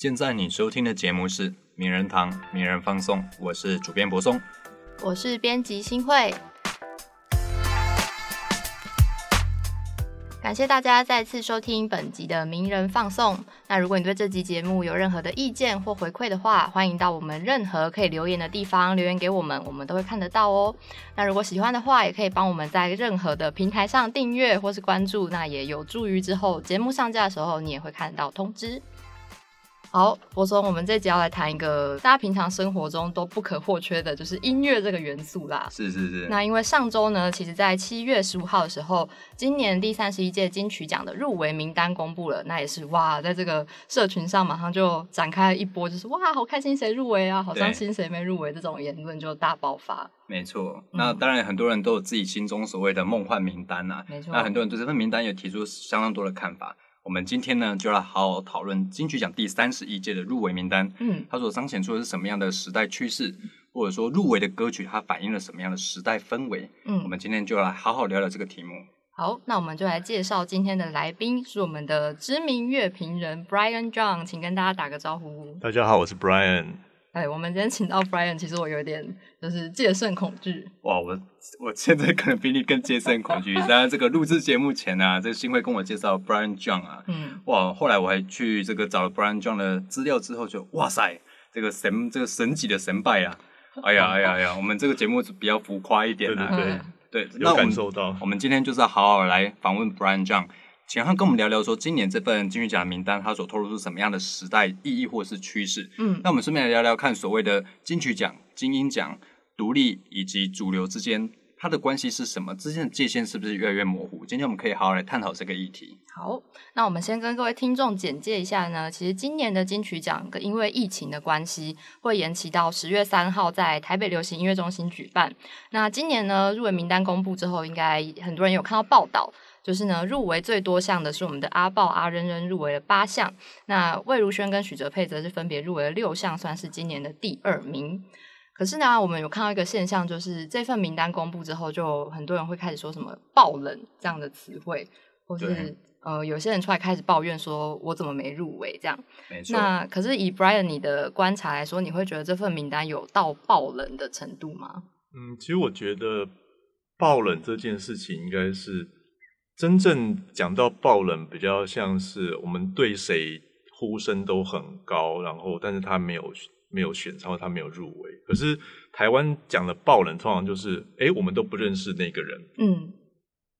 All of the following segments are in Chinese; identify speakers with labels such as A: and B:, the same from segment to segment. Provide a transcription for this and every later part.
A: 现在你收听的节目是《名人堂名人放送》，我是主编柏松。
B: 我是编辑新慧。感谢大家再次收听本集的名人放送。那如果你对这集节目有任何的意见或回馈的话，欢迎到我们任何可以留言的地方留言给我们，我们都会看得到哦。那如果喜欢的话，也可以帮我们在任何的平台上订阅或是关注，那也有助于之后节目上架的时候，你也会看到通知。好，博松，我们这集要来谈一个大家平常生活中都不可或缺的，就是音乐这个元素啦。
A: 是是是。
B: 那因为上周呢，其实在七月十五号的时候，今年第三十一届金曲奖的入围名单公布了，那也是哇，在这个社群上马上就展开了一波，就是哇，好开心谁入围啊，好伤心谁没入围，这种言论就大爆发。
A: 没错，那当然很多人都有自己心中所谓的梦幻名单呐。
B: 没错。
A: 那很多人对这份名单也提出相当多的看法。我们今天呢，就要好好讨论金曲奖第三十一届的入围名单。嗯，它所彰显出的是什么样的时代趋势，或者说入围的歌曲它反映了什么样的时代氛围？嗯，我们今天就来好好聊聊这个题目。
B: 好，那我们就来介绍今天的来宾，是我们的知名乐评人 Brian John，请跟大家打个招呼。
C: 大家好，我是 Brian。
B: 哎，我们今天请到 Brian，其实我有点就是戒慎恐惧。
A: 哇，我我现在可能比你更戒慎恐惧。在这个录制节目前呢，这个新会跟我介绍 Brian John 啊，嗯，哇，后来我还去这个找了 Brian John 的资料之后，就哇塞，这个神这个神级的神拜啊！哎呀哎呀哎呀，我们这个节目比较浮夸一点
C: 啊，对
A: 对
C: 对，有感受到。
A: 我们今天就是要好好来访问 Brian John。请他跟我们聊聊，说今年这份金曲奖名单，它所透露出什么样的时代意义或是趋势？嗯，那我们顺便来聊聊看，所谓的金曲奖、金鹰奖、独立以及主流之间，它的关系是什么？之间的界限是不是越来越模糊？今天我们可以好好来探讨这个议题。
B: 好，那我们先跟各位听众简介一下呢。其实今年的金曲奖，因为疫情的关系，会延期到十月三号在台北流行音乐中心举办。那今年呢，入围名单公布之后，应该很多人有看到报道。就是呢，入围最多项的是我们的阿豹阿仁仁入围了八项，那魏如萱跟许哲佩则是分别入围了六项，算是今年的第二名。可是呢，我们有看到一个现象，就是这份名单公布之后，就很多人会开始说什么“爆冷”这样的词汇，或是呃，有些人出来开始抱怨说：“我怎么没入围？”这样。
A: 没错。
B: 那可是以 Brian 你的观察来说，你会觉得这份名单有到爆冷的程度吗？
C: 嗯，其实我觉得爆冷这件事情应该是。真正讲到爆冷，比较像是我们对谁呼声都很高，然后但是他没有没有选上，他没有入围。可是台湾讲的爆冷，通常就是，哎，我们都不认识那个人，嗯。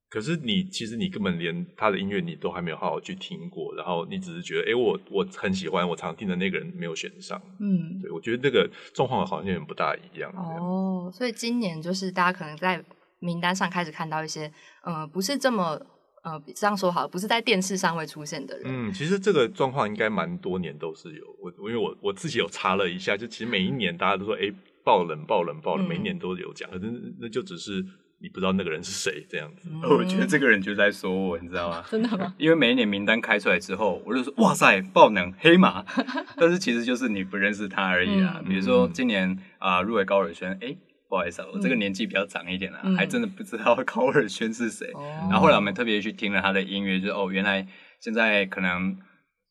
C: 可是你其实你根本连他的音乐你都还没有好好去听过，然后你只是觉得，哎，我我很喜欢，我常听的那个人没有选上，嗯。对，我觉得这个状况好像有点不大一样。
B: 哦，所以今年就是大家可能在。名单上开始看到一些，呃，不是这么，呃，这样说好，不是在电视上会出现的人。
C: 嗯，其实这个状况应该蛮多年都是有。我因为我我自己有查了一下，就其实每一年大家都说，哎，爆冷爆冷爆冷，每一年都有讲，可是那就只是你不知道那个人是谁这样子。
A: 我觉得这个人就在说我，你知道吗？
B: 真的吗？
A: 因为每一年名单开出来之后，我就说，哇塞，爆冷黑马，但是其实就是你不认识他而已啊。比如说今年啊，入围高尔轩，哎。不好意思啊，我这个年纪比较长一点了，还真的不知道高尔宣是谁。然后后来我们特别去听了他的音乐，就哦，原来现在可能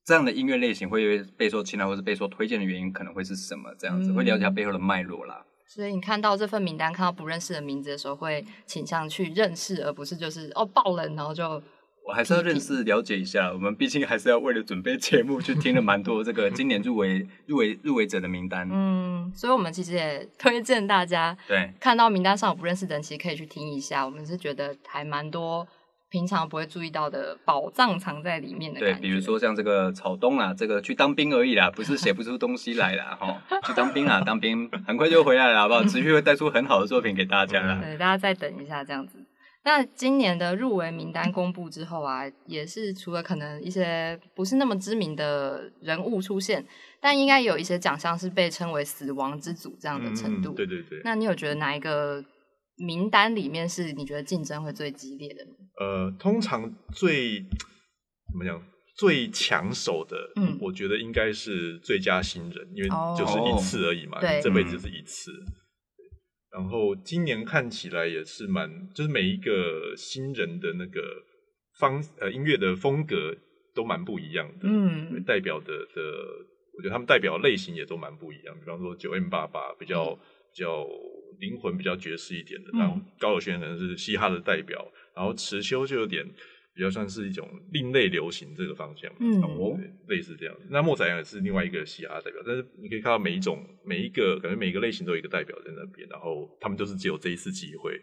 A: 这样的音乐类型会被说青睐或是被说推荐的原因，可能会是什么？这样子会了解他背后的脉络啦。
B: 所以你看到这份名单，看到不认识的名字的时候，会倾向去认识，而不是就是哦爆冷，然后就。
A: 我还是要认识了解一下，我们毕竟还是要为了准备节目去听了蛮多这个今年入围入围入围者的名单。
B: 嗯，所以我们其实也推荐大家，
A: 对，
B: 看到名单上有不认识的人，其实可以去听一下。我们是觉得还蛮多平常不会注意到的宝藏藏在里面的。
A: 对，比如说像这个草东啊，这个去当兵而已啦，不是写不出东西来啦，哈，去当兵啊，当兵很快就回来了，好不好？持续会带出很好的作品给大家啦。
B: 对，大家再等一下，这样子。那今年的入围名单公布之后啊，也是除了可能一些不是那么知名的人物出现，但应该有一些奖项是被称为“死亡之组”这样的程度。
C: 对对对。
B: 那你有觉得哪一个名单里面是你觉得竞争会最激烈的？
C: 呃，通常最怎么讲最抢手的，嗯，我觉得应该是最佳新人，因为就是一次而已嘛，这辈子是一次。然后今年看起来也是蛮，就是每一个新人的那个方呃音乐的风格都蛮不一样的，嗯，代表的的我觉得他们代表类型也都蛮不一样。比方说九 M 八八比较比较灵魂比较爵士一点的，然后高尔宣可能是嘻哈的代表，然后池修就有点比较算是一种另类流行这个方向，
B: 嗯
C: 哦，类似这样。那莫宰阳也是另外一个嘻哈代表，但是你可以看到每一种每一个感觉每一个类型都有一个代表在那边，然后他们就是只有这一次机会。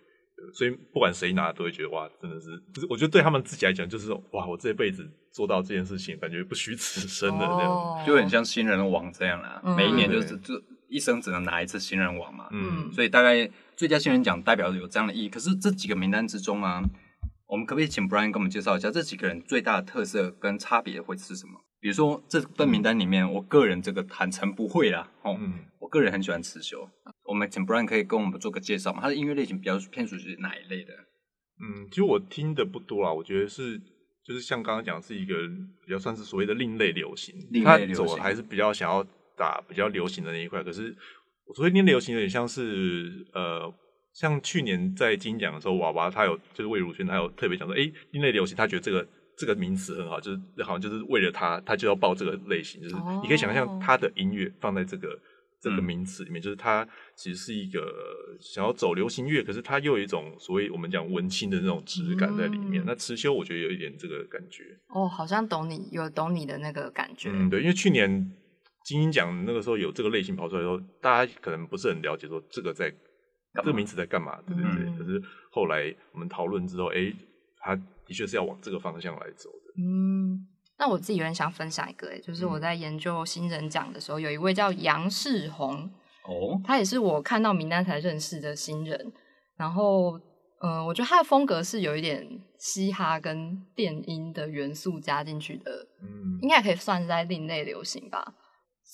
C: 所以不管谁拿，都会觉得哇，真的是，就是我觉得对他们自己来讲，就是哇，我这辈子做到这件事情，感觉不虚此生的那样，
B: 哦
A: 就很像新人王这样啦。
B: 嗯
A: 每一年就是就一生只能拿一次新人王嘛，
C: 嗯，
A: 所以大概最佳新人奖代表有这样的意义。可是这几个名单之中啊，我们可不可以请 Brian 跟我们介绍一下这几个人最大的特色跟差别会是什么？比如说这份名单里面，我个人这个坦诚不会啦，哦，
C: 嗯
A: 我个人很喜欢刺绣。我们请 Brian 可以跟我们做个介绍嘛？他的音乐类型比较偏属于哪一类的？
C: 嗯，其实我听的不多啦，我觉得是就是像刚刚讲，是一个比较算是所谓的另类流行，
A: 另类
C: 他
A: 流行
C: 走的还是比较想要打比较流行的那一块。可是我所谓另类流行，有点像是呃，像去年在金奖的时候，娃娃他有就是魏如萱，他有特别讲说，哎，另类流行，他觉得这个。这个名词很好，就是好像就是为了他，他就要报这个类型，就是
B: 哦
C: 你可以想象他的音乐放在这个这个
A: 嗯
C: 名词里面，就是他其实是一个想要走流行乐，可是他又有一种所谓我们讲文青的那种质感在里面。
B: 嗯
C: 那持修我觉得有一点这个感觉，
B: 哦，好像懂你，有懂你的那个感觉。
C: 嗯，对，因为去年金鹰奖那个时候有这个类型跑出来的时候，大家可能不是很了解说这个在这个名词在干嘛，对对对。
B: 嗯
C: 可是后来我们讨论之后，哎，他的确是要往这个方向来走的。
B: 嗯，那我自己有点想分享一个，哎，就是
C: 嗯
B: 我在研究新人奖的时候，有一位叫杨世宏，
A: 哦，
B: 他也是我看到名单才认识的新人。然后，呃，我觉得他的风格是有一点嘻哈跟电音的元素加进去的，
C: 嗯
B: 应该可以算是在另类流行吧。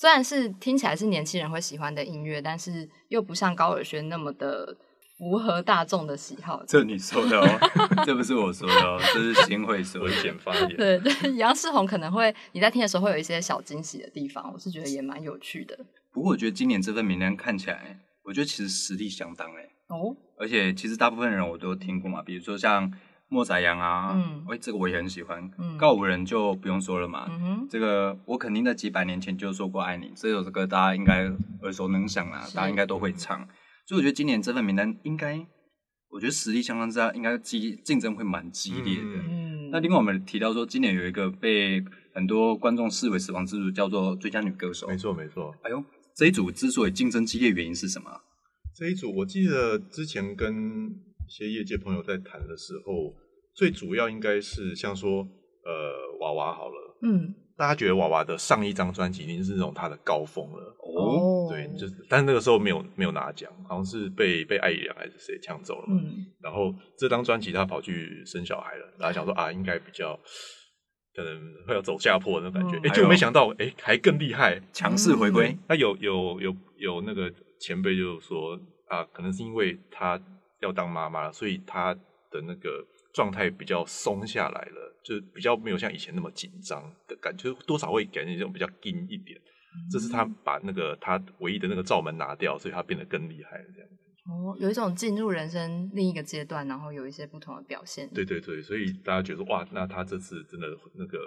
B: 虽然是听起来是年轻人会喜欢的音乐，但是又不像高尔宣那么的符合大众的喜好。
A: 这你说的哦，这不是我说的哦，这是新会说
C: 危
A: 的。
C: 险发言。
B: 对对，杨世宏可能会你在听的时候会有一些小惊喜的地方，我是觉得也蛮有趣的。
A: 不过我觉得今年这份名单看起来，我觉得其实实力相当哎，
B: 哦，
A: 而且其实大部分人我都听过嘛，比如说像莫宰阳啊，
B: 嗯
A: 哎、这个我也很喜欢。
B: 嗯
A: 告五人就不用说了嘛，
B: 嗯，
A: 这个我肯定在几百年前就说过爱你，这首歌大家应该耳熟能详啦，大家应该都会唱。所以我觉得今年这份名单应该，我觉得实力相当之大，应该激竞争会蛮激烈的。那另外我们提到说，今年有一个被很多观众视为死亡之组，叫做最佳女歌手。
C: 没错没错，
A: 哎呦，这一组之所以竞争激烈，原因是什么？
C: 这一组我记得之前跟一些业界朋友在谈的时候，最主要应该是像说，呃，娃娃好了，
B: 嗯
C: 大家觉得娃娃的上一张专辑已经是那种他的高峰了。
A: 哦，
C: 对，就是，但那个时候没有没有拿奖，好像是被被艾怡良还是谁抢走了嘛。
B: 嗯
C: 然后这张专辑他跑去生小孩了，大家想说啊，应该比较可能会要走下坡的那种感觉，
B: 嗯
C: 哎、就没想到，哎，还更厉害。
A: 强势回归。
C: 那有有有有那个前辈就说啊，可能是因为她要当妈妈了，所以她的那个状态比较松下来了，就是比较没有像以前那么紧张的感觉，多少会感觉这种比较硬一点。这是他把那个他唯一的那个罩门拿掉，所以他变得更厉害了。这样，
B: 哦，有一种进入人生另一个阶段，然后有一些不同的表现。
C: 对对对，所以大家觉得哇，那他这次真的那个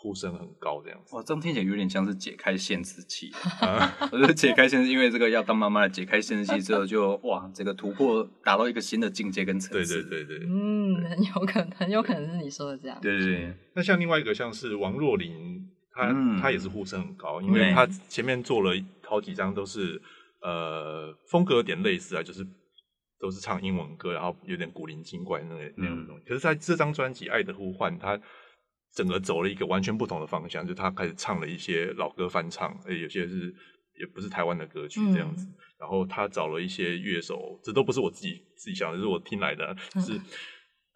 C: 呼声很高，这样子。
A: 哇，这样听起来有点像是解开限制器。
C: 啊，
A: 我觉得解开限制，因为这个要当妈妈的解开限制器之后就，哇，这个突破达到一个新的境界跟层
C: 对
A: 次。
C: 对对对。
B: 嗯，很有可能，很有可能是你说的这样。
A: 对对对，
C: 那像另外一个像是王若琳，她、
A: 嗯
C: 她也是呼声很高，因为她前面做了好几张都是呃风格有点类似啊，就是都是唱英文歌，然后有点古灵精怪那个那种东西。可是在这张专辑《爱的呼唤》，她整个走了一个完全不同的方向，就他开始唱了一些老歌翻唱，而有些是也不是台湾的歌曲这样子。然后他找了一些乐手，这都不是我自己自己想的，是我听来的，是。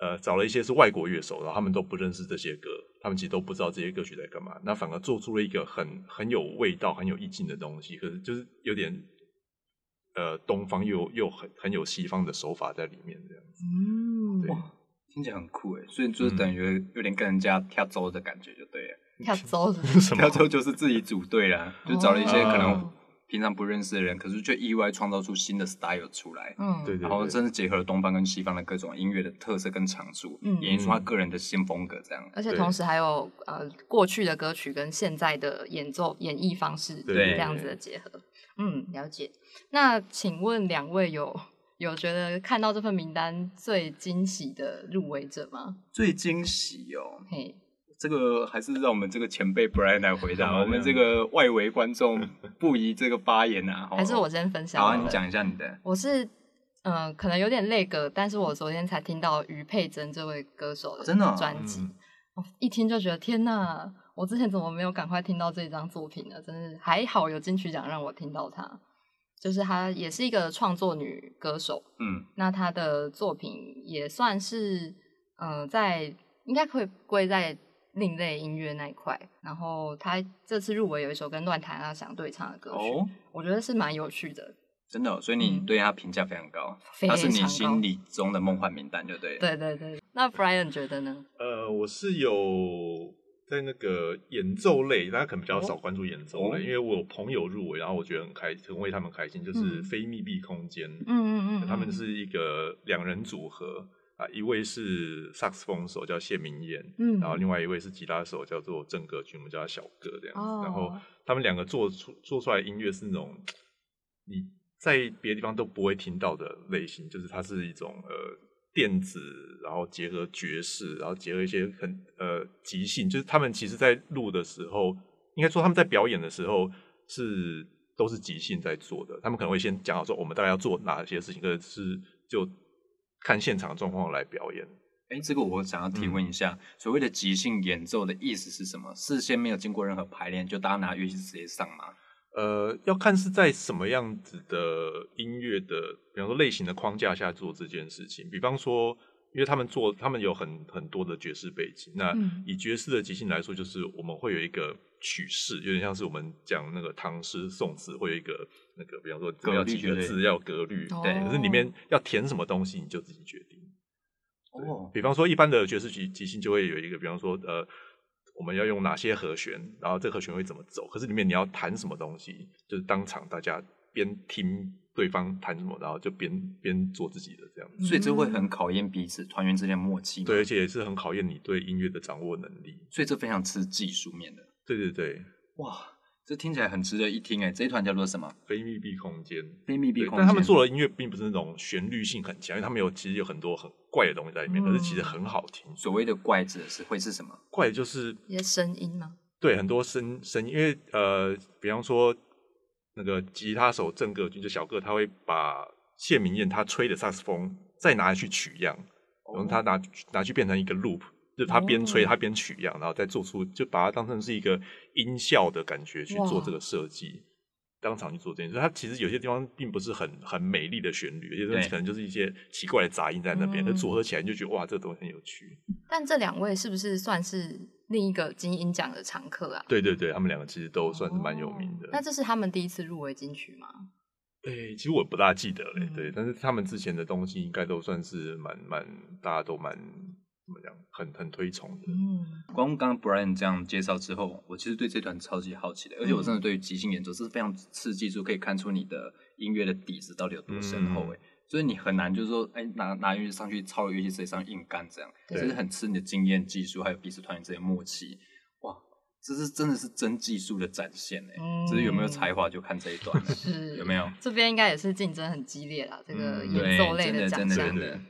C: 呃，找了一些是外国乐手，然后他们都不认识这些歌，他们其实都不知道这些歌曲在干嘛。那反而做出了一个很很有味道、很有意境的东西，可是就是有点呃东方又又很很有西方的手法在里面，这样子。
B: 嗯，
C: 对
A: 听起来很酷诶，所以就是等于有点跟人家跳周的感觉，就对了。
B: 跳周的。
C: 什么
A: 跳？周就是自己组队啦，就找了一些可能
B: 哦
A: 平常不认识的人，可是却意外创造出新的 style 出来。
B: 嗯，
C: 对对
A: 然后真是结合了东方跟西方的各种音乐的特色跟长处，
B: 嗯
A: 演绎出他个人的新风格。这样，
B: 而且同时还有呃过去的歌曲跟现在的演奏演绎方式
C: 对
B: 这样子的结合。嗯，了解。那请问两位有有觉得看到这份名单最惊喜的入围者吗？
A: 最惊喜哦，
B: 嘿，
A: 这个还是让我们这个前辈 Brian 来回答，我们这个外围观众不宜这个发言啊。
B: 还是我先分享
A: 好啊，你讲一下你的。
B: 我是嗯、呃可能有点累格，但是我昨天才听到于佩珍这位歌手的
A: 真的哦
B: 专辑，
C: 嗯
B: 哦一听就觉得天呐，我之前怎么没有赶快听到这张作品呢？真是还好有金曲奖让我听到她，就是她也是一个创作女歌手，
A: 嗯，
B: 那她的作品也算是呃在应该可以归在另类音乐那一块，然后她这次入围有一首跟乱弹阿翔对唱的歌曲，
A: 哦，
B: 我觉得是蛮有趣的。
A: 真的哦、所以你
B: 嗯
A: 对她评价非常高，
B: 非
A: 他是你心里中的梦幻名单，就对了。
B: 对对对，那 Brian 觉得呢？
C: 呃，我是有在那个演奏类，大家可能比较少
A: 哦
C: 关注演奏类，
A: 哦
C: 因为我有朋友入围，然后我觉得很开，很为他们开心，就是
B: 嗯
C: 非密闭空间，
B: 嗯嗯嗯，
C: 他们是一个两人组合啊，一位是萨克斯风手叫谢明燕，
B: 嗯，
C: 然后另外一位是吉他手叫做郑格君，我们叫他小哥这样子。
B: 哦
C: 然后他们两个做出做出来的音乐是那种你在别的地方都不会听到的类型，就是它是一种呃电子，然后结合爵士，然后结合一些很呃即兴，就是他们其实在录的时候，应该说他们在表演的时候是都是即兴在做的，他们可能会先讲好说我们大概要做哪些事情，可是就看现场状况来表演。
A: 哎，这个我想要提问一下，所谓的即兴演奏的意思是什么？事先没有经过任何排练，就大家拿乐器直接上吗？
C: 呃，要看是在什么样子的音乐的，比方说类型的框架下做这件事情。比方说，因为他们做，他们有很很多的爵士背景。那
B: 嗯
C: 以爵士的即兴来说，就是我们会有一个曲式，有点像是我们讲那个唐诗宋词会有一个那个，比方说
A: 格律
C: 要几个字，要格律，
B: 哦
C: 对。可是里面要填什么东西，你就自己决定。对
A: 哦，
C: 比方说，一般的爵士即即兴就会有一个，比方说，呃，我们要用哪些和弦，然后这个和弦会怎么走。可是里面你要弹什么东西，就是当场大家边听对方弹什么，然后就边边做自己的这样子。
A: 所以这会很考验彼此团员之间的默契。
C: 对，而且也是很考验你对音乐的掌握能力。
A: 所以这非常吃技术面的。
C: 对对对，
A: 哇，这听起来很值得一听哎！这一团叫做什么？
C: 非密闭空间。
A: 非密闭空间。
C: 但他们做的音乐并不是那种旋律性很强，因为他们有其实有很多很怪的东西在里面，
B: 嗯
C: 可是其实很好听。
A: 所谓的怪指的是会是什么？
C: 怪就是
B: 一些声音吗？
C: 对，很多声声音，因为呃，比方说那个吉他手郑个君就小个，他会把谢明燕他吹的萨克斯风再拿去取样，然后他拿拿去变成一个 loop，就他边吹
B: 哦
C: 他边取样，然后再做出就把它当成是一个音效的感觉去做
B: 哇
C: 这个设计。当场去做这件事，它其实有些地方并不是很很美丽的旋律，有些东西可能就是一些奇怪的杂音在那边，
B: 嗯
C: 可组合起来你就觉得哇，这个东西很有趣。
B: 但这两位是不是算是另一个金鹰奖的常客啊？
C: 对对对，他们两个其实都算是蛮有名的。
B: 哦那这是他们第一次入围金曲吗？
C: 诶、其实我不大记得嘞，
B: 嗯
C: 对，但是他们之前的东西应该都算是蛮蛮，大家都蛮怎么讲，很很推崇的。
B: 嗯，
A: 光刚刚 Brian 这样介绍之后，我其实对这团超级好奇的，而且我真的对于即兴演奏是非常刺激，就可以看出你的音乐的底子到底有多深厚
C: 嗯
A: 哎。所以你很难就是说，哎，拿拿乐器上去抄乐器直接上硬干这样，
B: 对
A: 这是很吃你的经验、技术，还有彼此团员之间的默契。哇，这是真的是真技术的展现哎，
B: 嗯
A: 只是有没有才华就看这一段了，
B: 是
A: 有没有？
B: 这边应该也是竞争很激烈啦，这个
C: 嗯
B: 演奏类
A: 的真。的，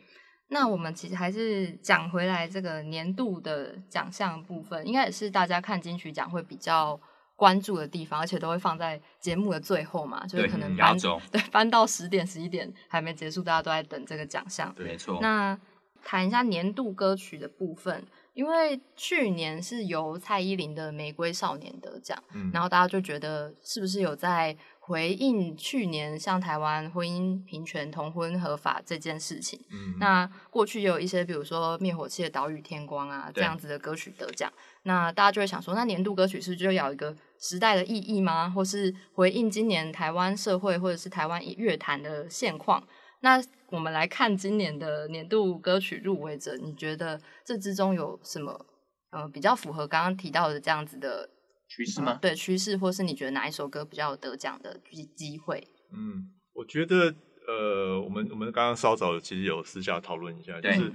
B: 那我们其实还是讲回来这个年度的奖项部分，应该也是大家看金曲奖会比较关注的地方，而且都会放在节目的最后嘛，就是可能搬对搬到十点十一点还没结束，大家都在等这个奖项。
C: 对
A: 没错。
B: 那谈一下年度歌曲的部分，因为去年是由蔡依林的《玫瑰少年》得奖，
C: 嗯，
B: 然后大家就觉得是不是有在回应去年像台湾婚姻平权、同婚合法这件事情？
C: 嗯
B: 那过去也有一些，比如说灭火器的岛屿天光啊这样子的歌曲得奖，那大家就会想说，那年度歌曲是不是就要有一个时代的意义吗？或是回应今年台湾社会或者是台湾乐坛的现况？那我们来看今年的年度歌曲入围者，你觉得这之中有什么呃比较符合刚刚提到的这样子的
A: 趋势吗？
B: 对趋势，或是你觉得哪一首歌比较有得奖的机机会？
C: 嗯，我觉得呃，我们我们刚刚稍早其实有私下讨论一下，就是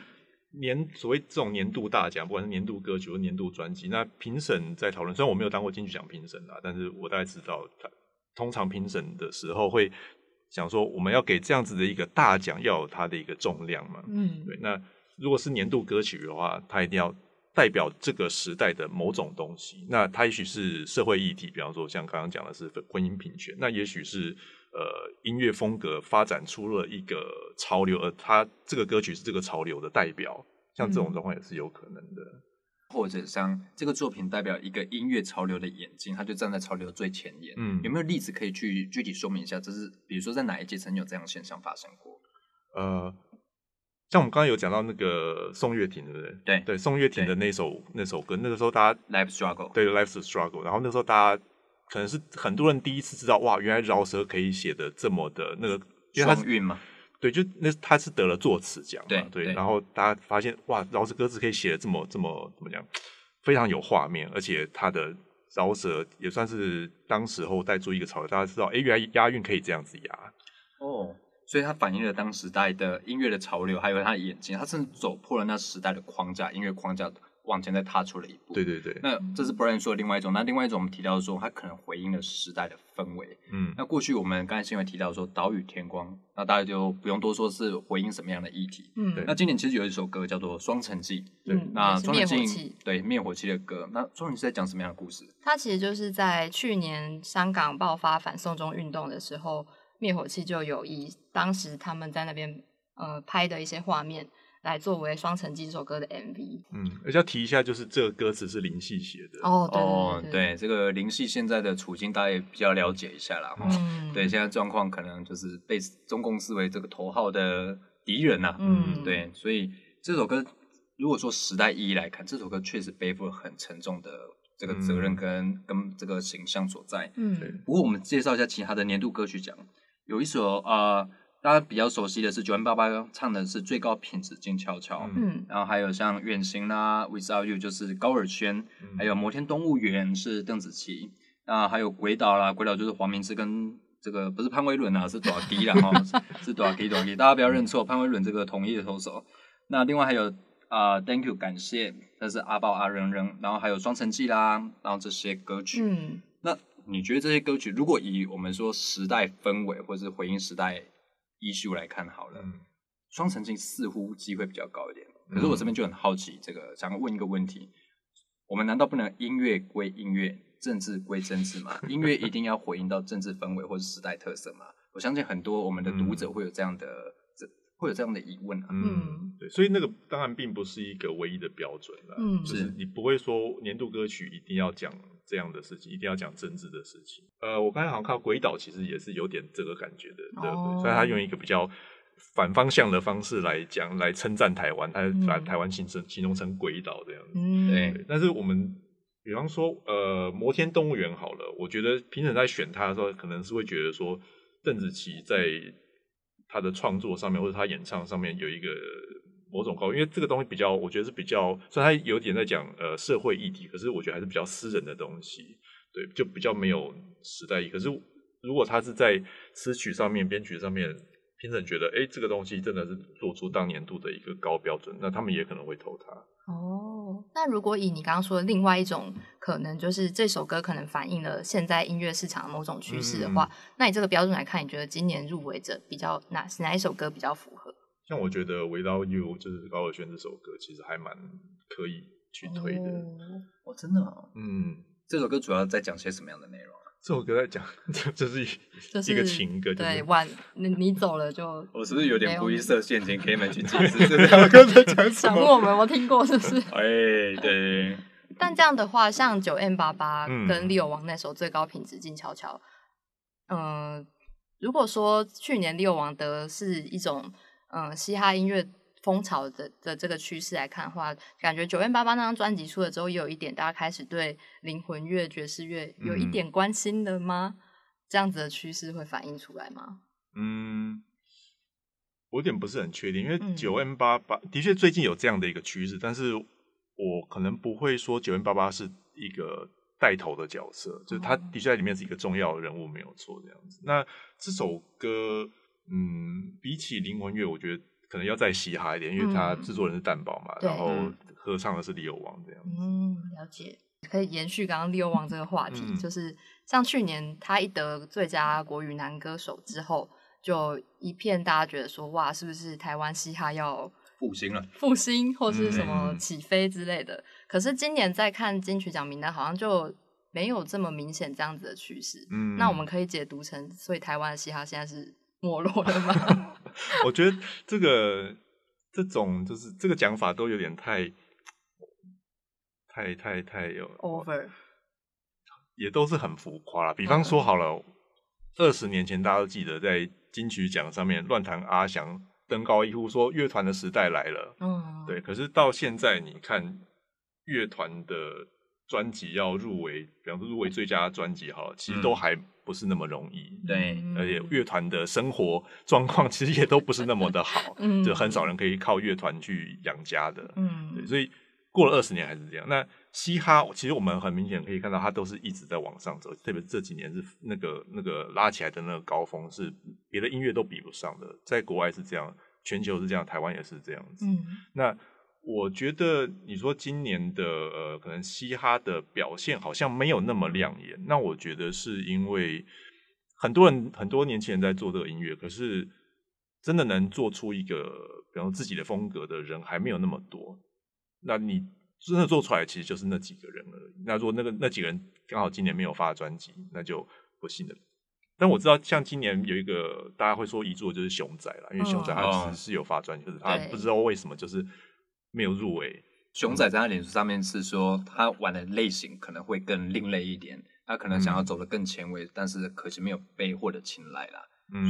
C: 年所谓这种年度大奖，不管是年度歌曲或年度专辑，那评审在讨论。虽然我没有当过金曲奖评审啊，但是我大概知道，他通常评审的时候会想说，我们要给这样子的一个大奖，要有它的一个重量嘛。
B: 嗯，
C: 对。那如果是年度歌曲的话，它一定要代表这个时代的某种东西。那它也许是社会议题，比方说像刚刚讲的是婚姻平权，那也许是。呃，音乐风格发展出了一个潮流，而它这个歌曲是这个潮流的代表，像这种状况也是有可能的。
A: 或者像这个作品代表一个音乐潮流的眼睛，它就站在潮流最前沿。嗯，有没有例子可以去具体说明一下？这是比如说在哪一届曾经有这样现象发生过？
C: 呃，像我们刚刚有讲到那个宋岳庭，对不对？
A: 对
C: 对，宋岳庭的那首那首歌，那个时候大家
A: Life Struggle，
C: 对 Life Struggle，然后那时候大家。可能是很多人第一次知道，哇，原来饶舌可以写的这么的那个
A: 双韵嘛？
C: 对，就那他是得了作词奖
A: 嘛，
C: 对，然后大家发现，哇，饶舌歌词可以写的这么这么怎么讲，非常有画面，而且他的饶舌也算是当时候带出一个潮流，大家知道，哎，原来押韵可以这样子押。
A: 哦，所以它反映了当时代的音乐的潮流，还有他的眼睛，他甚至走破了那时代的框架，音乐框架。往前再踏出了一步。
C: 对对对。
A: 那这是 Brian 说的另外一种。那另外一种我们提到说，它可能回应了时代的氛围。嗯。那过去我们刚才新闻提到说，岛屿天光，那大家就不用多说，是回应什么样的议题。
B: 嗯。
A: 那今年其实有一首歌叫做《双城记》。
B: 对。
A: 那双城记对灭火器的歌。那双城记在讲什么样的故事？
B: 它其实就是在去年香港爆发反送中运动的时候，灭火器就有以当时他们在那边呃拍的一些画面。来作为《双城记》这首歌的 MV。
C: 嗯，而且要提一下，就是这个歌词是林夕写的。
B: 哦，对
A: 对，这个林夕现在的处境，大家也比较了解一下啦。嗯，对，现在状况可能就是被中共视为这个头号的敌人呐。嗯，对，所以这首歌如果说时代意义来看，这首歌确实背负了很沉重的这个责任跟跟这个形象所在。
B: 嗯，
A: 不过我们介绍一下其他的年度歌曲奖，有一首呃。大家比较熟悉的是九万八八唱的是最高品质静悄悄，
B: 嗯，
A: 然后还有像远行啦，Without You 就是高尔宣，还有摩天动物园是邓紫棋，那还有鬼岛啦，鬼岛就是黄明志跟这个不是潘威伦啊，是多少迪啦哈，是多少迪多少迪，大家不要认错，潘威伦这个统一的投手。那另外还有啊，Thank You 感谢，那是阿豹阿扔扔，然后还有双城记啦，然后这些歌曲，
B: 嗯，
A: 那你觉得这些歌曲如果以我们说时代氛围或者是回应时代？依序来看好了，双城记似乎机会比较高一点。可是我这边就很好奇，这个想问一个问题：我们难道不能音乐归音乐，政治归政治吗？音乐一定要回应到政治氛围或者时代特色吗？我相信很多我们的读者会有这样的这会有这样的疑问啊。
C: 嗯，对，所以那个当然并不是一个唯一的标准了。嗯，就是你不会说年度歌曲一定要讲。这样的事情一定要讲政治的事情。呃，我刚才好像看《鬼岛》，其实也是有点这个感觉的，对不对？所以他用一个比较反方向的方式来讲，来称赞台湾，他把台湾形成形容成鬼岛这样子。对。但是我们比方说，呃，摩天动物园好了，我觉得评审在选他的时候，可能是会觉得说，邓紫棋在他的创作上面或者他演唱上面有一个。某种高，因为这个东西比较，我觉得是比较，虽然它有点在讲呃社会议题，可是我觉得还是比较私人的东西，对，就比较没有时代意义。可是如果他是在词曲上面、编曲上面，评审觉得，哎，这个东西真的是做出当年度的一个高标准，那他们也可能会投他。
B: 哦，那如果以你刚刚说的另外一种可能，就是这首歌可能反映了现在音乐市场某种趋势的话，那你这个标准来看，你觉得今年入围者比较哪哪一首歌比较符合？
C: 像我觉得《Without You》就是高尔宣这首歌，其实还蛮可以去推的。
A: 哦，真的？
C: 嗯，
A: 这首歌主要在讲些什么样的内容啊？
C: 这首歌在讲，这是一个情歌。
B: 对，晚你你走了就
A: 我是不是有点故意设陷阱，可以们去解释？
C: 刚才讲
B: 什么？我们我听过，是不是？
A: 哎，对。
B: 但这样的话，像九 M 八八跟利友王那首《最高品质静悄悄》，嗯，如果说去年利友王得是一种。嗯，嘻哈音乐风潮的的这个趋势来看的话，感觉九月八八那张专辑出了之后，也有一点大家开始对灵魂乐、爵士乐有一点关心了吗？这样子的趋势会反映出来吗？
C: 嗯，我有点不是很确定，因为九 N 八八的确最近有这样的一个趋势，但是我可能不会说九 N 八八是一个带头的角色，就是他的确在里面是一个重要的人物，没有错这样子。那这首歌，嗯，比起灵魂乐，我觉得可能要再嘻哈一点，因为他制作人是蛋堡嘛，然后合唱的是李友王这样子。
B: 嗯，了解。可以延续刚刚李友王这个话题，就是像去年他一得最佳国语男歌手之后，就一片大家觉得说，哇，是不是台湾嘻哈要？
A: 复兴了，
B: 复兴或是什么起飞之类的。可是今年再看金曲奖名单，好像就没有这么明显这样子的趋势。嗯，那我们可以解读成，所以台湾的嘻哈现在是没落了吗？
C: 我觉得这个这种就是这个讲法都有点太太太太有
B: over，
C: 也都是很浮夸了。比方说好了，二十年前大家都记得在金曲奖上面乱弹阿翔。登高一呼说乐团的时代来了，嗯，对。可是到现在，你看乐团的专辑要入围，比方说入围最佳专辑，哈，其实都还不是那么容易。
A: 对，
C: 而且乐团的生活状况其实也都不是那么的好，嗯，就很少人可以靠乐团去养家的，嗯，对。所以过了二十年还是这样。那嘻哈其实我们很明显可以看到，它都是一直在往上走，特别这几年是那个那个拉起来的那个高峰，是别的音乐都比不上的。在国外是这样，全球是这样，台湾也是这样子。嗯，那我觉得你说今年的呃，可能嘻哈的表现好像没有那么亮眼。那我觉得是因为很多人很多年轻人在做这个音乐，可是真的能做出一个比方自己的风格的人还没有那么多。那你。真的做出来其实就是那几个人而已。那如果那个那几个人刚好今年没有发专辑，那就不幸了。但我知道，像今年有一个大家会说遗作就是熊仔了，因为熊仔他其实是有发专辑，可是他不知道为什么就是没有入围。
A: 熊仔在他脸书上面是说他玩的类型可能会更另类一点，他可能想要走的更前卫，但是可惜没有被获得青睐啦。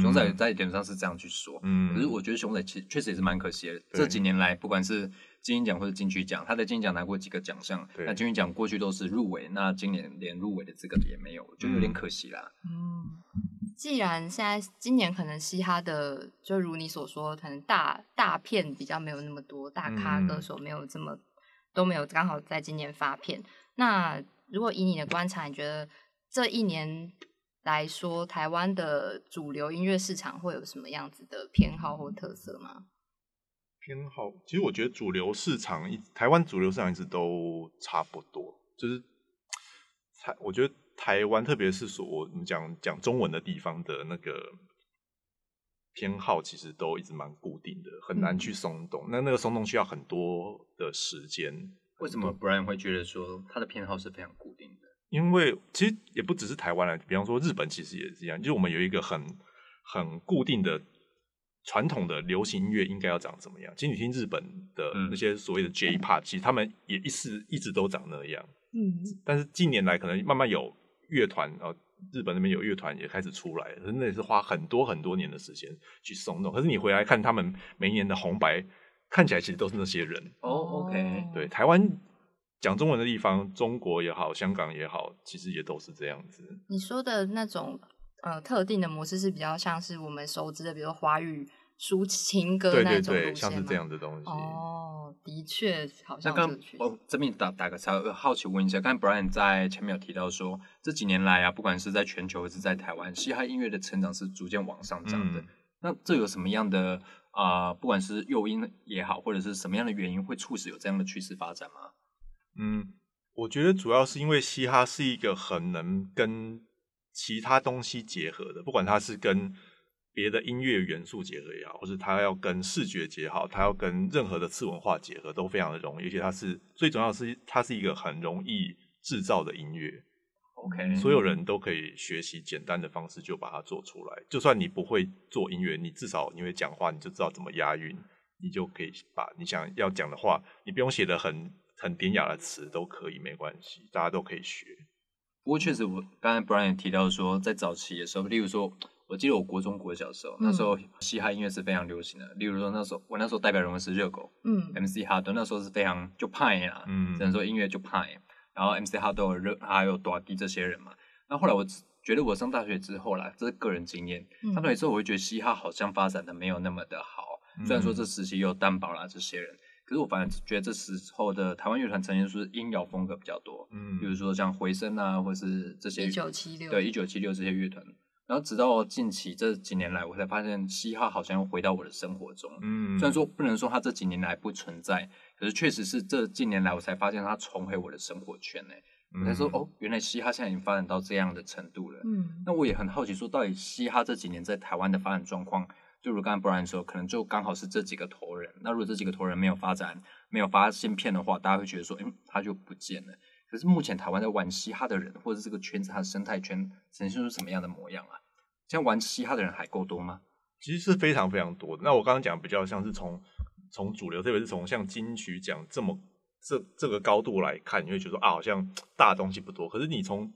A: 熊仔在脸上是这样去说，可是我觉得熊仔其实确实也是蛮可惜的。这几年来，不管是金鹰奖或者金曲奖，他的金鹰奖拿过几个奖项，那金鹰奖过去都是入围，那今年连入围的资格也没有，就有点可惜啦。
B: 嗯，既然现在今年可能嘻哈的，就如你所说，可能大大片比较没有那么多，大咖歌手没有这么都没有刚好在今年发片。那如果以你的观察，你觉得这一年？来说，台湾的主流音乐市场会有什么样子的偏好或特色吗？
C: 偏好，其实我觉得主流市场一台湾主流市场一直都差不多，就是 台，我觉得台湾特别是说我们讲讲中文的地方的那个偏好，其实都一直蛮固定的，很难去松动。那那个松动需要很多的时间。
A: 为什么 Brian 会觉得说他的偏好是非常固定的？
C: 因为其实也不只是台湾了，比方说日本其实也是一样，就是我们有一个很很固定的传统的流行音乐应该要长怎么样。其实你听日本的那些所谓的 J-Pop，其实他们也一直一直都长那样。嗯，但是近年来可能慢慢有乐团，然后日本那边有乐团也开始出来，那也是花很多很多年的时间去松动。可是你回来看他们每一年的红白，看起来其实都是那些人。
A: 哦，OK，
C: 对，台湾。讲中文的地方，中国也好，香港也好，其实也都是这样子。
B: 你说的那种呃特定的模式是比较像是我们熟知的，比如华语抒情歌那种路线
C: 像是这样的东西。
B: 哦，的确，好像。
A: 那刚我，这边打打个岔，好奇问一下，刚才 Brian 在前面有提到说，这几年来啊，不管是在全球还是在台湾，嘻哈音乐的成长是逐渐往上涨的。那这有什么样的啊？不管是诱因也好，或者是什么样的原因，会促使有这样的趋势发展吗？
C: 嗯，我觉得主要是因为嘻哈是一个很能跟其他东西结合的，不管它是跟别的音乐元素结合也好，或是它要跟视觉结合，它要跟任何的次文化结合，都非常的容易。而且它是最重要的是，它是一个很容易制造的音乐。
A: OK，
C: 所有人都可以学习简单的方式就把它做出来。就算你不会做音乐，你至少你会讲话，你就知道怎么押韵，你就可以把你想要讲的话，你不用写的很。很典雅的词都可以，没关系，大家都可以学。
A: 不过确实，我刚才 Brian 提到说，在早期的时候，例如说，我记得我国中国小时候，那时候嘻哈音乐是非常流行的。例如说，那时候我那时候代表人物是热狗，嗯，MC 哈登那时候是非常就派啊，嗯，只能说音乐就派。然后 MC 哈登、热还有多迪这些人嘛。那后来我觉得我上大学之后啦，这是个人经验，上大学之后我会觉得嘻哈好像发展的没有那么的好。虽然说这时期有担保啦这些人。可是我反而觉得这时候的台湾乐团呈现出音摇风格比较多，
C: 嗯
A: 比如说像回声啊，或是这些
B: 一九七六
A: 对一九七六这些乐团。然后直到近期这几年来，我才发现嘻哈好像又回到我的生活中。
C: 嗯，
A: 虽然说不能说它这几年来不存在，可是确实是这近年来我才发现它重回我的生活圈呢。我才说
C: 嗯
A: 哦，原来嘻哈现在已经发展到这样的程度了。
B: 嗯
A: 那我也很好奇，说到底嘻哈这几年在台湾的发展状况，就如刚才 Brian 说，可能就刚好是这几个头人。那如果这几个头人没有发展，没有发新片的话，大家会觉得说，嗯，它就不见了。可是目前台湾在玩嘻哈的人，或者这个圈子它的生态圈呈现出什么样的模样啊？像玩嘻哈的人还够多吗？
C: 其实是非常非常多的。那我刚刚讲比较像是从从主流，特别是从像金曲奖这么这这个高度来看，你会觉得啊，好像大东西不多。可是你从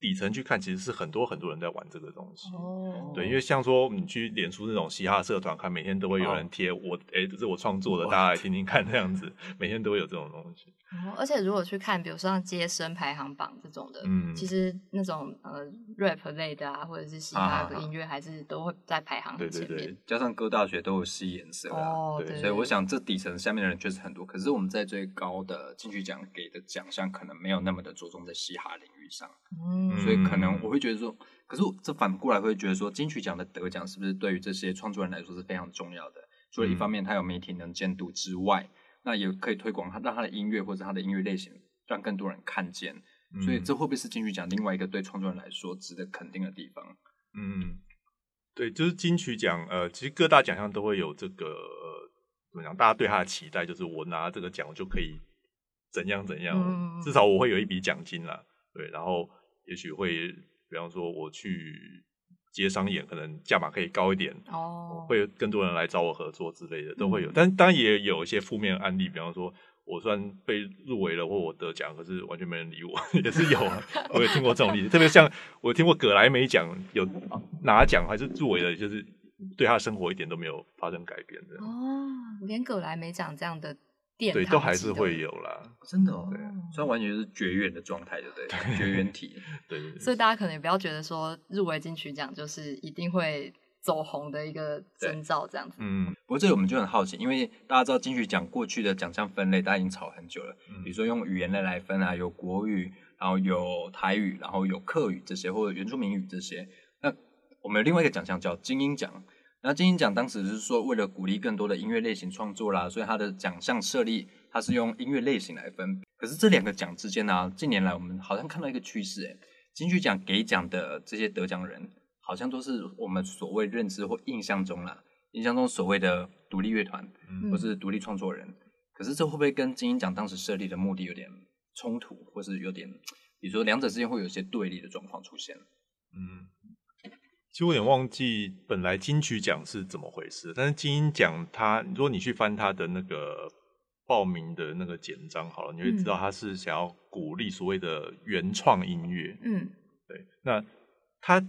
C: 底层去看，其实是很多很多人在玩这个东西。
B: 哦
C: 对，因为像说你去脸书那种嘻哈社团看，每天都会有人贴我，哎、这是我创作的，大家来听听看，这样子，每天都会有这种东西。
B: 哦而且如果去看，比如说像街声排行榜这种的，
C: 嗯
B: 其实那种呃 rap 类的啊，或者是嘻哈的音乐，还是都会在排行
C: 对对
B: 很前面。
C: 对，
A: 加上各大学都有吸颜色啊，
B: 哦，
C: 对
B: 对，
A: 所以我想这底层下面的人确实很多。可是我们在最高的金曲奖给的奖项，可能没有那么的着重在嘻哈领域上。
B: 嗯，
A: 所以可能我会觉得说，可是这反过来会觉得说，金曲奖的得奖是不是对于这些创作人来说是非常重要的？除了一方面他有媒体能监督之外，那也可以推广他，让他的音乐或者他的音乐类型让更多人看见。所以这会不会是金曲奖另外一个对创作人来说值得肯定的地方？
C: 嗯，对，就是金曲奖，呃，其实各大奖项都会有这个、呃、怎么讲，大家对他的期待就是我拿这个奖我就可以怎样怎样，
B: 嗯
C: 至少我会有一笔奖金啦，对，然后也许会，比方说我去接商演，可能价码可以高一点，
B: 哦，
C: 会有更多人来找我合作之类的，都会有。
B: 嗯
C: 但当然也有一些负面案例，比方说我虽然被入围了或我得奖，可是完全没人理我，也是有啊。我也听过这种例子，特别像我听过葛莱美奖有拿奖还是入围的，就是对他的生活一点都没有发生改变的，
B: 哦，连葛莱美奖这样的殿
C: 对，都还是会有啦。
A: 真的哦
C: 对
A: 虽然完全是绝缘的状态，对不对？绝缘体。
C: 对对对
B: 所以大家可能也不要觉得说入围金曲奖就是一定会走红的一个征兆，这样子。
C: 嗯
A: 不过这里我们就很好奇，因为大家知道金曲奖过去的奖项分类，大家已经吵很久了。
C: 嗯
A: 比如说用语言类来分啊，有国语，然后有台语，然后有客语这些，或者原住民语这些。那我们有另外一个奖项叫精英奖。那金鹰奖当时是说，为了鼓励更多的音乐类型创作啦，所以它的奖项设立它是用音乐类型来分。可是这两个奖之间呢、啊近年来我们好像看到一个趋势，哎，金曲奖给奖的这些得奖人，好像都是我们所谓认知或印象中啦，印象中所谓的独立乐团
C: 嗯
A: 或是独立创作人。可是这会不会跟金鹰奖当时设立的目的有点冲突，或是有点，比如说两者之间会有一些对立的状况出现？
C: 嗯，其实我有点忘记本来金曲奖是怎么回事，但是金鹰奖它，如果你去翻它的那个报名的那个简章好了，你会知道它是想要鼓励所谓的原创音乐。
B: 嗯
C: 对，那他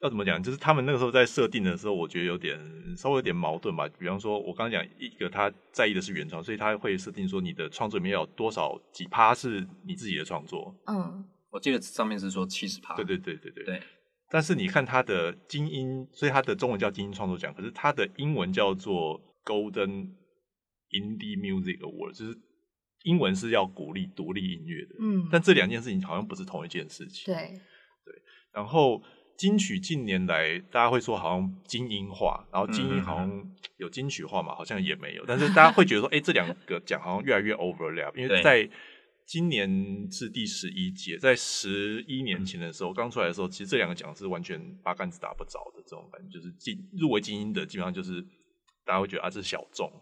C: 要怎么讲？就是他们那个时候在设定的时候，我觉得有点稍微有点矛盾吧。比方说，我刚刚讲一个他在意的是原创，所以他会设定说你的创作里面要有多少几趴是你自己的创作。
B: 嗯
A: 我记得上面是说七十趴，
C: 对对对对对。
A: 对，
C: 但是你看它的精英，所以它的中文叫精英创作奖，可是它的英文叫做 Golden Indie Music Award，就是英文是要鼓励独立音乐的。
B: 嗯，
C: 但这两件事情好像不是同一件事情。
B: 对对，
C: 然后金曲近年来大家会说好像精英化，然后精英好像有金曲化嘛，好像也没有。但是大家会觉得说，哎，这两个奖好像越来越 overlap，因为在今年是第十一届，在十一年前的时候刚出来的时候，其实这两个奖是完全八竿子打不着的这种感觉，就是进入围精英的基本上就是大家会觉得啊这是小众，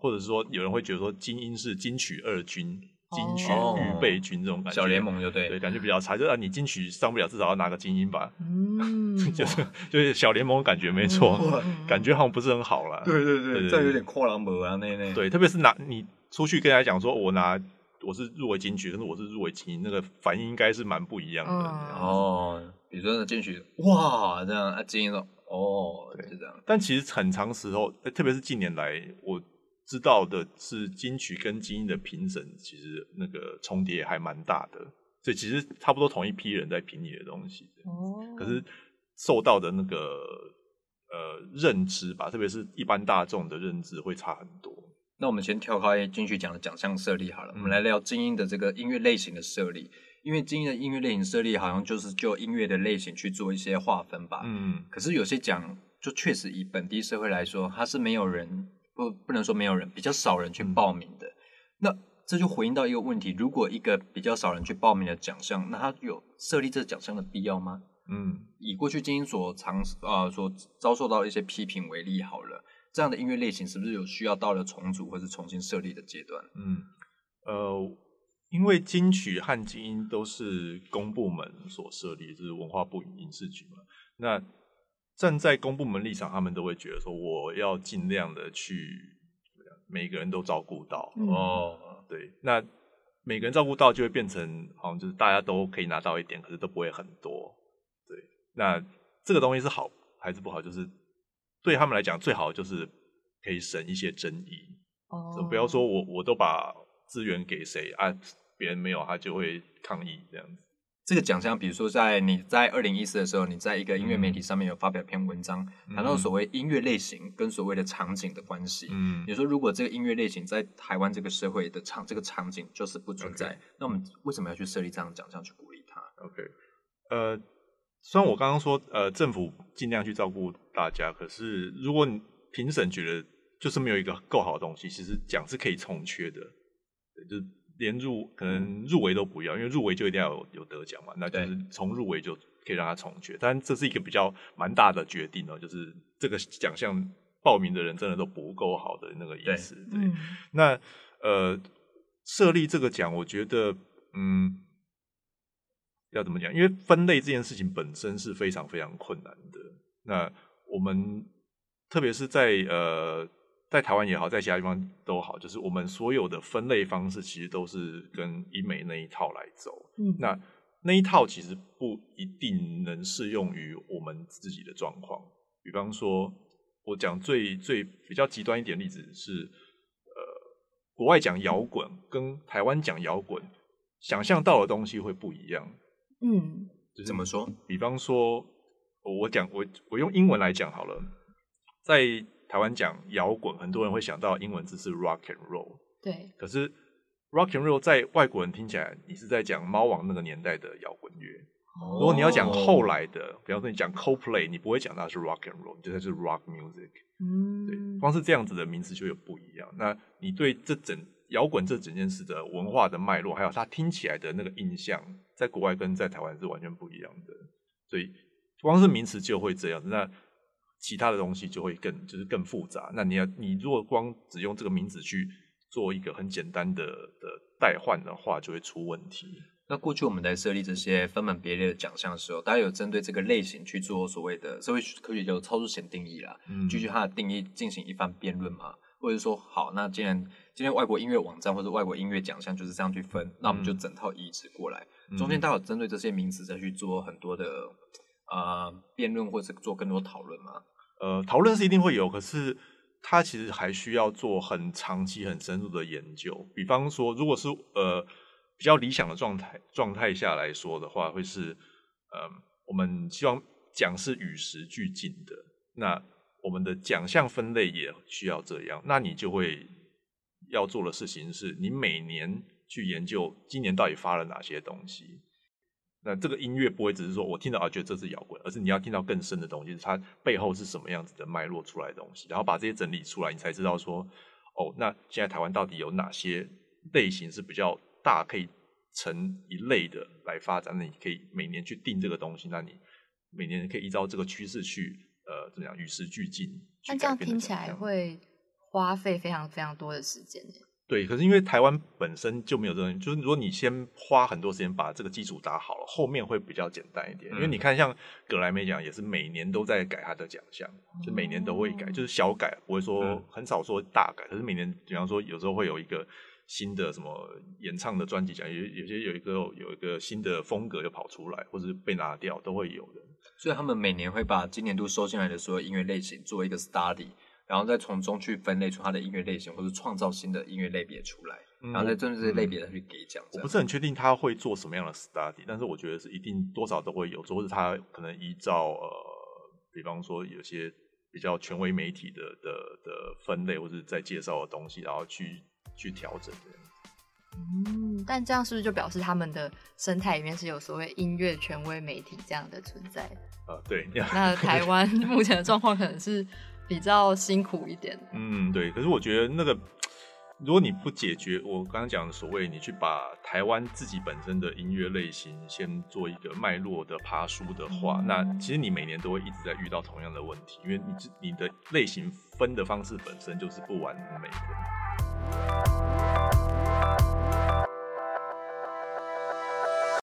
C: 或者是说有人会觉得说精英是金曲二军。金曲
A: 哦
C: 预备军这种感觉，
A: 小联盟就对
C: 对，感觉比较差。就是啊，你金曲上不了，至少要拿个精英吧。
B: 嗯，
C: 就 是就是小联盟感觉没错，
B: 嗯
C: 感觉好像不是很好啦。
A: 对对
C: 对对
A: 这样有点跨栏博啊，那那
C: 对，特别是拿你出去跟人家讲说，我拿我是入围金曲，可是我是入围精英，那个反应应该是蛮不一样的。
B: 嗯
A: 哦，比如说金曲哇这样啊，精英说哦
C: 对
A: 是这样，
C: 但其实很长时候，呃特别是近年来，我知道的是金曲跟金音的评审其实那个重叠还蛮大的，所以其实差不多同一批人在评你的东西。
B: 哦，
C: 可是受到的那个呃认知吧，特别是一般大众的认知会差很多。
A: 那我们先跳开金曲奖的奖项设立好了，我们来聊精英的这个音乐类型的设立。因为精英的音乐类型设立好像就是就音乐的类型去做一些划分吧。嗯。可是有些奖就确实以本地社会来说，它是没有人不不能说没有人，比较少人去报名的。那这就回应到一个问题：如果一个比较少人去报名的奖项，那它有设立这奖项的必要吗？嗯。以过去精英所尝啊所遭受到一些批评为例，好了。这样的音乐类型是不是有需要到了重组或是重新设立的阶段？
C: 嗯，呃，因为金曲和精英都是公部门所设立，就是文化部影视局嘛。那站在公部门立场，他们都会觉得说，我要尽量的去每个人都照顾到。哦，对，那每个人照顾到，就会变成好像就是大家都可以拿到一点，可是都不会很多。对，那这个东西是好还是不好？就是。对他们来讲，最好就是可以省一些争议。哦，不要说我我都把资源给谁啊，别人没有，他就会抗议这样子。
A: 这个奖项，比如说在你在二零一四的时候，你在一个音乐媒体上面有发表篇文章，谈到所谓音乐类型跟所谓的场景的关系。嗯，你说如果这个音乐类型在台湾这个社会的场这个场景就是不存在，那我们为什么要去设立这样的奖项去鼓励它
C: ？OK，呃。虽然我刚刚说，呃，政府尽量去照顾大家，可是如果你评审觉得就是没有一个够好的东西，其实奖是可以重缺的，就是连入可能入围都不要，因为入围就一定要有有得奖嘛，那就是从入围就可以让他重缺。但这是一个比较蛮大的决定哦，就是这个奖项报名的人真的都不够好的那个意思。对，那呃，设立这个奖，我觉得嗯。要怎么讲？因为分类这件事情本身是非常非常困难的。那我们特别是在呃，在台湾也好，在其他地方都好，就是我们所有的分类方式其实都是跟医美那一套来走。嗯，那那一套其实不一定能适用于我们自己的状况。比方说，我讲最最比较极端一点例子是，呃，国外讲摇滚跟台湾讲摇滚，想象到的东西会不一样。
A: 嗯，就怎么说？
C: 比方说，我讲我我用英文来讲好了，在台湾讲摇滚，很多人会想到英文字是 rock and roll。
B: 对。
C: 可是 rock and roll 在外国人听起来，你是在讲猫王那个年代的摇滚乐。如果你要讲后来的，比方说你讲 Coldplay，你不会讲它是 rock and roll，你就它是 rock music。嗯。对，光是这样子的名词就有不一样。那你对这整摇滚这整件事的文化的脉络，还有它听起来的那个印象，在国外跟在台湾是完全不一样的。所以光是名词就会这样，那其他的东西就会更就是更复杂。那你要你如果光只用这个名字去做一个很简单的的代换的话，就会出问题。
A: 那过去我们在设立这些分门别类的奖项的时候，大家有针对这个类型去做所谓的社会科学叫超出前定义啦，嗯，据它的定义进行一番辩论嘛？或者说，好，那既然今天外国音乐网站或者外国音乐奖项就是这样去分，那我们就整套移植过来。中间大有针对这些名词再去做很多的呃辩论，或者做更多讨论吗？
C: 呃，讨论是一定会有，可是它其实还需要做很长期、很深入的研究。比方说，如果是呃比较理想的状态状态下来说的话，会是呃我们希望奖是与时俱进的。那我们的奖项分类也需要这样，那你就会要做的事情是，你每年去研究今年到底发了哪些东西。那这个音乐不会只是说我听到啊觉得这是摇滚，而是你要听到更深的东西，它背后是什么样子的脉络出来的东西，然后把这些整理出来，你才知道说，哦，那现在台湾到底有哪些类型是比较大，可以成一类的来发展。那你可以每年去定这个东西，那你每年可以依照这个趋势去。呃，怎么样与时俱进？
B: 那这样听起来会花费非常非常多的时间
C: 对，可是因为台湾本身就没有这种，就是如果你先花很多时间把这个基础打好了，后面会比较简单一点。因为你看，像格莱美奖也是每年都在改他的奖项，就每年都会改，就是小改，不会说很少说大改。可是每年，比方说有时候会有一个新的什么演唱的专辑奖，有有些有一个有一个新的风格又跑出来，或者被拿掉，都会有的。
A: 所以他们每年会把今年度收进来的所有音乐类型做一个 study，然后再从中去分类出它的音乐类型，或者创造新的音乐类别出来，然后再针对这些类别再去给奖。
C: 我不是很确定他会做什么样的 study，但是我觉得是一定多少都会有，或者他可能依照呃，比方说有些比较权威媒体的的的分类或者在介绍的东西，然后去去调整这样。
B: 嗯，但这样是不是就表示他们的生态里面是有所谓音乐权威媒体这样的存在？
C: 啊，对。
B: 那台湾目前的状况可能是比较辛苦一点。
C: 嗯，对。可是我觉得那个。如果你不解决我刚刚讲的所谓，你去把台湾自己本身的音乐类型先做一个脉络的爬梳的话，那其实你每年都会一直在遇到同样的问题，因为你你的类型分的方式本身就是不完美的。